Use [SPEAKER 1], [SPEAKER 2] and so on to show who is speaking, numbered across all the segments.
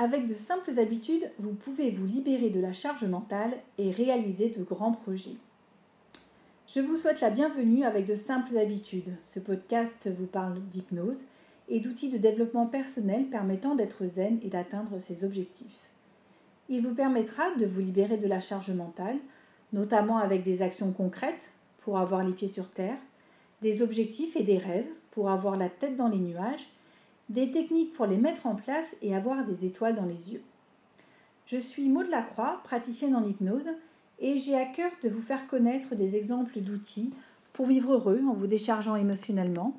[SPEAKER 1] Avec de simples habitudes, vous pouvez vous libérer de la charge mentale et réaliser de grands projets. Je vous souhaite la bienvenue avec de simples habitudes. Ce podcast vous parle d'hypnose et d'outils de développement personnel permettant d'être zen et d'atteindre ses objectifs. Il vous permettra de vous libérer de la charge mentale, notamment avec des actions concrètes pour avoir les pieds sur terre, des objectifs et des rêves pour avoir la tête dans les nuages des techniques pour les mettre en place et avoir des étoiles dans les yeux. Je suis Maud Lacroix, praticienne en hypnose, et j'ai à cœur de vous faire connaître des exemples d'outils pour vivre heureux en vous déchargeant émotionnellement,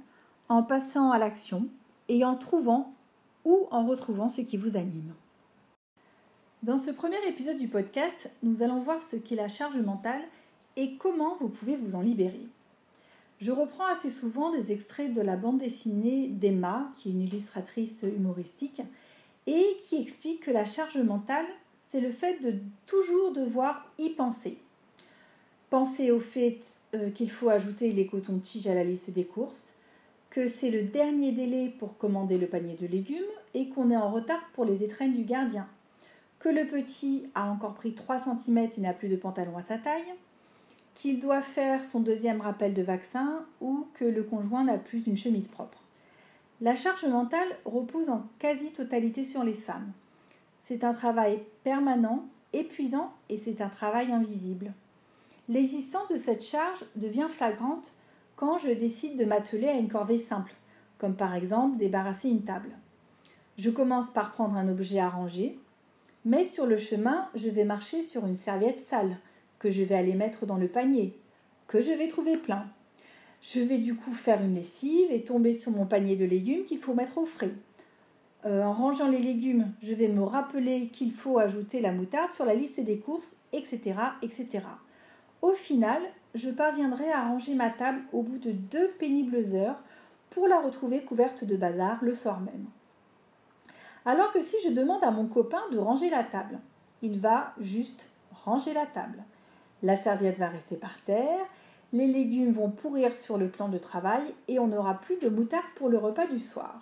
[SPEAKER 1] en passant à l'action et en trouvant ou en retrouvant ce qui vous anime. Dans ce premier épisode du podcast, nous allons voir ce qu'est la charge mentale et comment vous pouvez vous en libérer. Je reprends assez souvent des extraits de la bande dessinée d'Emma, qui est une illustratrice humoristique, et qui explique que la charge mentale, c'est le fait de toujours devoir y penser. Penser au fait euh, qu'il faut ajouter les cotons-tiges à la liste des courses, que c'est le dernier délai pour commander le panier de légumes et qu'on est en retard pour les étrennes du gardien, que le petit a encore pris 3 cm et n'a plus de pantalon à sa taille, qu'il doit faire son deuxième rappel de vaccin ou que le conjoint n'a plus une chemise propre. La charge mentale repose en quasi-totalité sur les femmes. C'est un travail permanent, épuisant et c'est un travail invisible. L'existence de cette charge devient flagrante quand je décide de m'atteler à une corvée simple, comme par exemple débarrasser une table. Je commence par prendre un objet à ranger, mais sur le chemin, je vais marcher sur une serviette sale, que je vais aller mettre dans le panier, que je vais trouver plein. Je vais du coup faire une lessive et tomber sur mon panier de légumes qu'il faut mettre au frais. Euh, en rangeant les légumes, je vais me rappeler qu'il faut ajouter la moutarde sur la liste des courses, etc., etc. Au final, je parviendrai à ranger ma table au bout de deux pénibles heures pour la retrouver couverte de bazar le soir même. Alors que si je demande à mon copain de ranger la table, il va juste ranger la table. La serviette va rester par terre, les légumes vont pourrir sur le plan de travail et on n'aura plus de moutarde pour le repas du soir.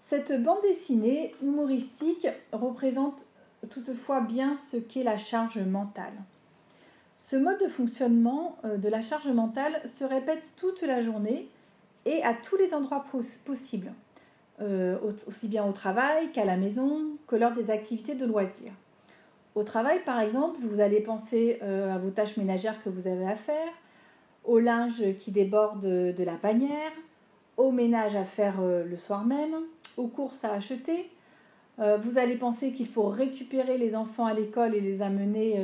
[SPEAKER 1] Cette bande dessinée humoristique représente toutefois bien ce qu'est la charge mentale. Ce mode de fonctionnement euh, de la charge mentale se répète toute la journée et à tous les endroits possibles, euh, aussi bien au travail qu'à la maison, que lors des activités de loisirs. Au travail, par exemple, vous allez penser euh, à vos tâches ménagères que vous avez à faire, au linge qui déborde de la bannière, au ménage à faire euh, le soir même, aux courses à acheter. Euh, vous allez penser qu'il faut récupérer les enfants à l'école et les amener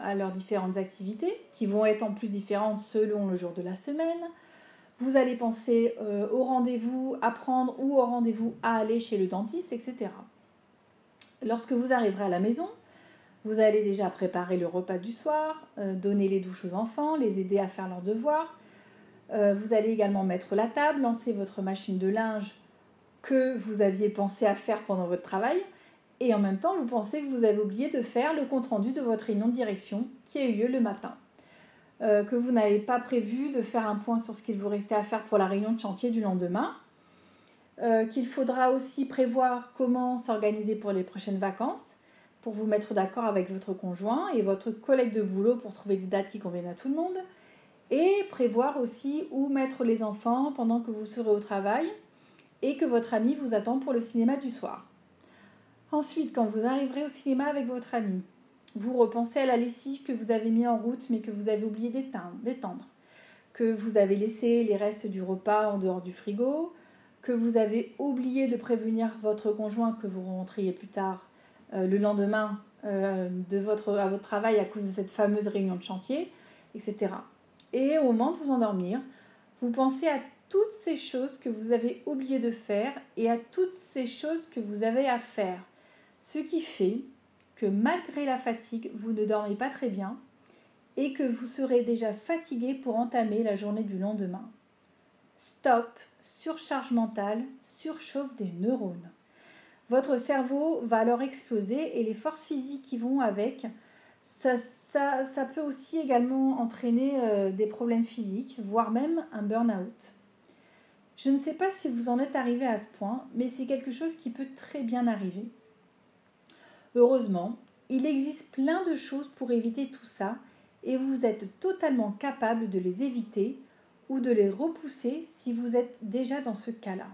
[SPEAKER 1] à leurs différentes activités, qui vont être en plus différentes selon le jour de la semaine. Vous allez penser au rendez-vous à prendre ou au rendez-vous à aller chez le dentiste, etc. Lorsque vous arriverez à la maison, vous allez déjà préparer le repas du soir, euh, donner les douches aux enfants, les aider à faire leurs devoirs. Euh, vous allez également mettre la table, lancer votre machine de linge que vous aviez pensé à faire pendant votre travail. Et en même temps, vous pensez que vous avez oublié de faire le compte-rendu de votre réunion de direction qui a eu lieu le matin. Euh, que vous n'avez pas prévu de faire un point sur ce qu'il vous restait à faire pour la réunion de chantier du lendemain. qu'il faudra aussi prévoir comment s'organiser pour les prochaines vacances pour vous mettre d'accord avec votre conjoint et votre collègue de boulot pour trouver des dates qui conviennent à tout le monde. Et prévoir aussi où mettre les enfants pendant que vous serez au travail et que votre ami vous attend pour le cinéma du soir. Ensuite, quand vous arriverez au cinéma avec votre ami, vous repensez à la lessive que vous avez mis en route mais que vous avez oublié d'étendre, que vous avez laissé les restes du repas en dehors du frigo, que vous avez oublié de prévenir votre conjoint que vous rentriez plus tard le lendemain euh, de votre, à votre travail à cause de cette fameuse réunion de chantier, etc. Et au moment de vous endormir, vous pensez à toutes ces choses que vous avez oublié de faire et à toutes ces choses que vous avez à faire. Ce qui fait que malgré la fatigue, vous ne dormez pas très bien et que vous serez déjà fatigué pour entamer la journée du lendemain. Stop, surcharge mentale, surchauffe des neurones votre cerveau va alors exploser et les forces physiques qui vont avec, ça, peut aussi également entraîner euh, des problèmes physiques, voire même un burn-out. Je ne sais pas si vous en êtes arrivé à ce point, mais c'est quelque chose qui peut très bien arriver. Heureusement, il existe plein de choses pour éviter tout ça et vous êtes totalement capable de les éviter ou de les repousser si vous êtes déjà dans ce cas-là.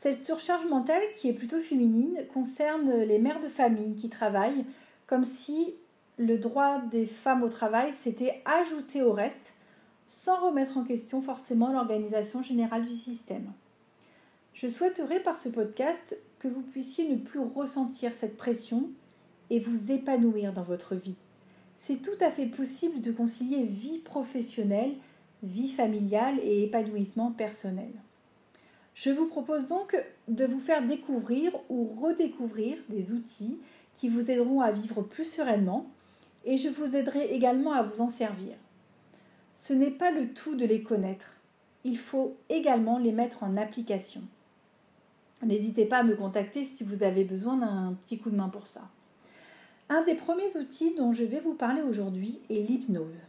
[SPEAKER 1] Cette surcharge mentale, qui est plutôt féminine, concerne les mères de famille qui travaillent comme si le droit des femmes au travail s'était ajouté au reste, sans remettre en question forcément l'organisation générale du système. Je souhaiterais par ce podcast que vous puissiez ne plus ressentir cette pression et vous épanouir dans votre vie. C'est tout à fait possible de concilier vie professionnelle, vie familiale et épanouissement personnel. Je vous propose donc de vous faire découvrir ou redécouvrir des outils qui vous aideront à vivre plus sereinement et je vous aiderai également à vous en servir. Ce n'est pas le tout de les connaître, il faut également les mettre en application. N'hésitez pas à me contacter si vous avez besoin d'un petit coup de main pour ça. Un des premiers outils dont je vais vous parler aujourd'hui est l'hypnose.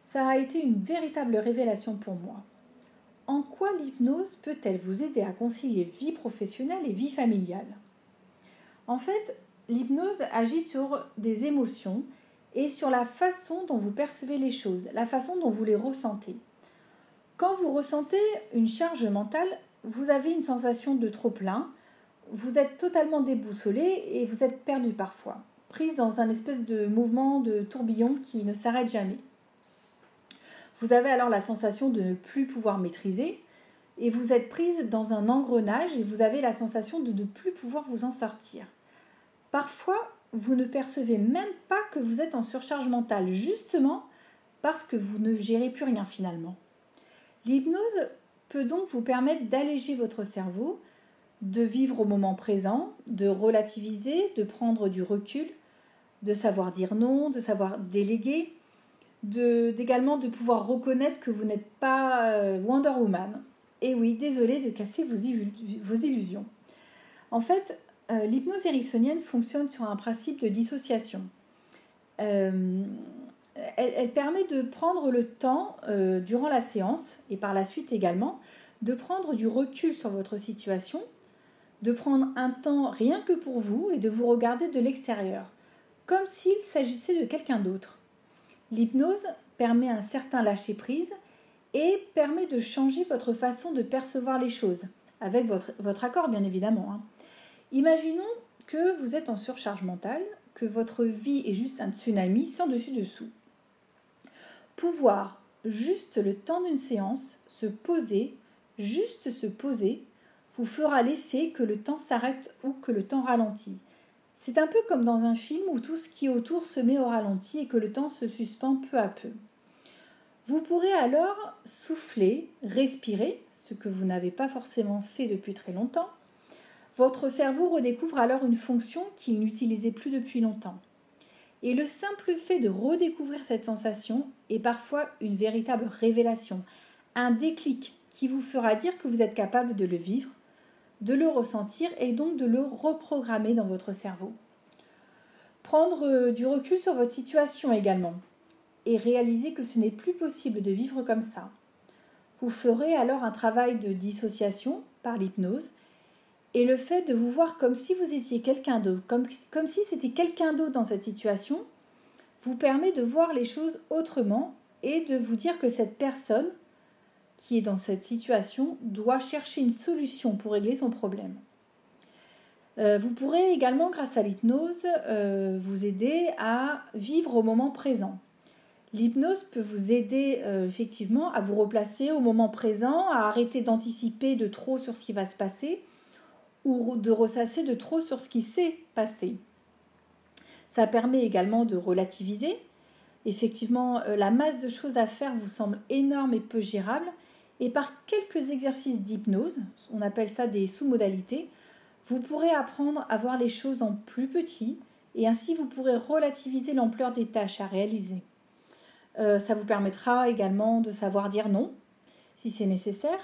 [SPEAKER 1] Ça a été une véritable révélation pour moi. En quoi l'hypnose peut-elle vous aider à concilier vie professionnelle et vie familiale? En fait, l'hypnose agit sur des émotions et sur la façon dont vous percevez les choses, la façon dont vous les ressentez. Quand vous ressentez une charge mentale, vous avez une sensation de trop plein, vous êtes totalement déboussolé et vous êtes perdu parfois, prise dans un espèce de mouvement de tourbillon qui ne s'arrête jamais. Vous avez alors la sensation de ne plus pouvoir maîtriser et vous êtes prise dans un engrenage et vous avez la sensation de ne plus pouvoir vous en sortir. Parfois, vous ne percevez même pas que vous êtes en surcharge mentale, justement parce que vous ne gérez plus rien finalement. L'hypnose peut donc vous permettre d'alléger votre cerveau, de vivre au moment présent, de relativiser, de prendre du recul, de savoir dire non, de savoir déléguer, d'également de, pouvoir reconnaître que vous n'êtes pas euh, Wonder Woman. Et oui, désolé de casser vos, illusions. En fait, euh, l'hypnose ericksonienne fonctionne sur un principe de dissociation. Euh, elle, permet de prendre le temps durant la séance et par la suite également de prendre du recul sur votre situation, de prendre un temps rien que pour vous et de vous regarder de l'extérieur, comme s'il s'agissait de quelqu'un d'autre. L'hypnose permet un certain lâcher-prise et permet de changer votre façon de percevoir les choses, avec votre, accord bien évidemment. Hein. Imaginons que vous êtes en surcharge mentale, que votre vie est juste un tsunami sans dessus-dessous. Pouvoir, juste le temps d'une séance, se poser, juste se poser, vous fera l'effet que le temps s'arrête ou que le temps ralentit. C'est un peu comme dans un film où tout ce qui est autour se met au ralenti et que le temps se suspend peu à peu. Vous pourrez alors souffler, respirer, ce que vous n'avez pas forcément fait depuis très longtemps, votre cerveau redécouvre alors une fonction qu'il n'utilisait plus depuis longtemps. Et le simple fait de redécouvrir cette sensation est parfois une véritable révélation, un déclic qui vous fera dire que vous êtes capable de le vivre, de le ressentir et donc de le reprogrammer dans votre cerveau. Prendre euh, du recul sur votre situation également et réaliser que ce n'est plus possible de vivre comme ça. Vous ferez alors un travail de dissociation par l'hypnose et le fait de vous voir comme si vous étiez quelqu'un d'autre, comme, comme si c'était quelqu'un d'autre dans cette situation, vous permet de voir les choses autrement et de vous dire que cette personne qui est dans cette situation doit chercher une solution pour régler son problème. Euh, vous pourrez également, grâce à l'hypnose, euh, vous aider à vivre au moment présent. L'hypnose peut vous aider euh, effectivement à vous replacer au moment présent, à arrêter d'anticiper de trop sur ce qui va se passer ou de ressasser de trop sur ce qui s'est passé. Ça permet également de relativiser. Effectivement, la masse de choses à faire vous semble énorme et peu gérable, et par quelques exercices d'hypnose, on appelle ça des sous-modalités, vous pourrez apprendre à voir les choses en plus petit, et ainsi vous pourrez relativiser l'ampleur des tâches à réaliser. Euh, ça vous permettra également de savoir dire non, si c'est nécessaire,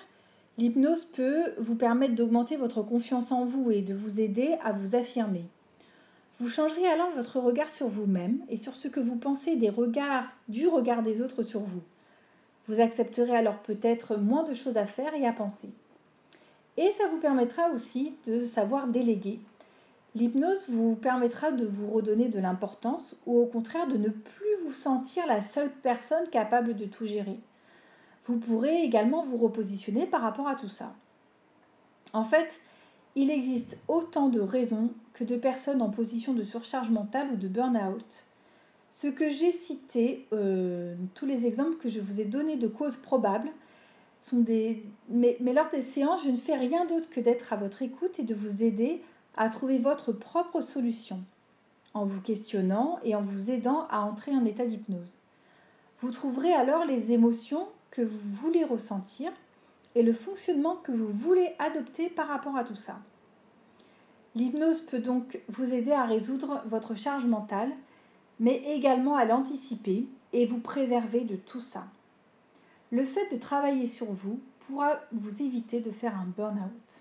[SPEAKER 1] L'hypnose peut vous permettre d'augmenter votre confiance en vous et de vous aider à vous affirmer. Vous changerez alors votre regard sur vous-même et sur ce que vous pensez des regards, du regard des autres sur vous. Vous accepterez alors peut-être moins de choses à faire et à penser. Et ça vous permettra aussi de savoir déléguer. L'hypnose vous permettra de vous redonner de l'importance ou au contraire de ne plus vous sentir la seule personne capable de tout gérer. Vous pourrez également vous repositionner par rapport à tout ça. En fait, il existe autant de raisons que de personnes en position de surcharge mentale ou de burn-out. Ce que j'ai cité, euh, tous les exemples que je vous ai donnés de causes probables, sont des... Mais, mais lors des séances, je ne fais rien d'autre que d'être à votre écoute et de vous aider à trouver votre propre solution, en vous questionnant et en vous aidant à entrer en état d'hypnose. Vous trouverez alors les émotions que vous voulez ressentir et le fonctionnement que vous voulez adopter par rapport à tout ça. L'hypnose peut donc vous aider à résoudre votre charge mentale, mais également à l'anticiper et vous préserver de tout ça. Le fait de travailler sur vous pourra vous éviter de faire un burn-out.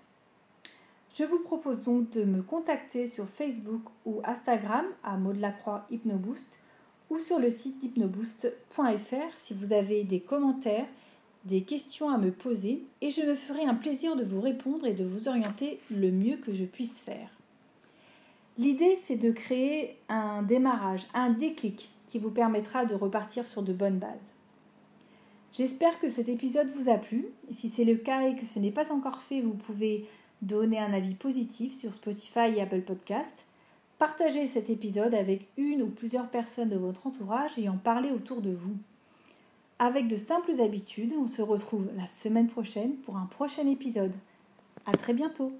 [SPEAKER 1] Je vous propose donc de me contacter sur Facebook ou Instagram à Maud Lacroix Hypnoboost ou sur le site hypnoboost.fr si vous avez des commentaires, des questions à me poser et je me ferai un plaisir de vous répondre et de vous orienter le mieux que je puisse faire. L'idée c'est de créer un démarrage, un déclic qui vous permettra de repartir sur de bonnes bases. J'espère que cet épisode vous a plu. Si c'est le cas et que ce n'est pas encore fait, vous pouvez donner un avis positif sur Spotify et Apple Podcast, partagez cet épisode avec une ou plusieurs personnes de votre entourage et en parler autour de vous. Avec de simples habitudes, on se retrouve la semaine prochaine pour un prochain épisode. À très bientôt!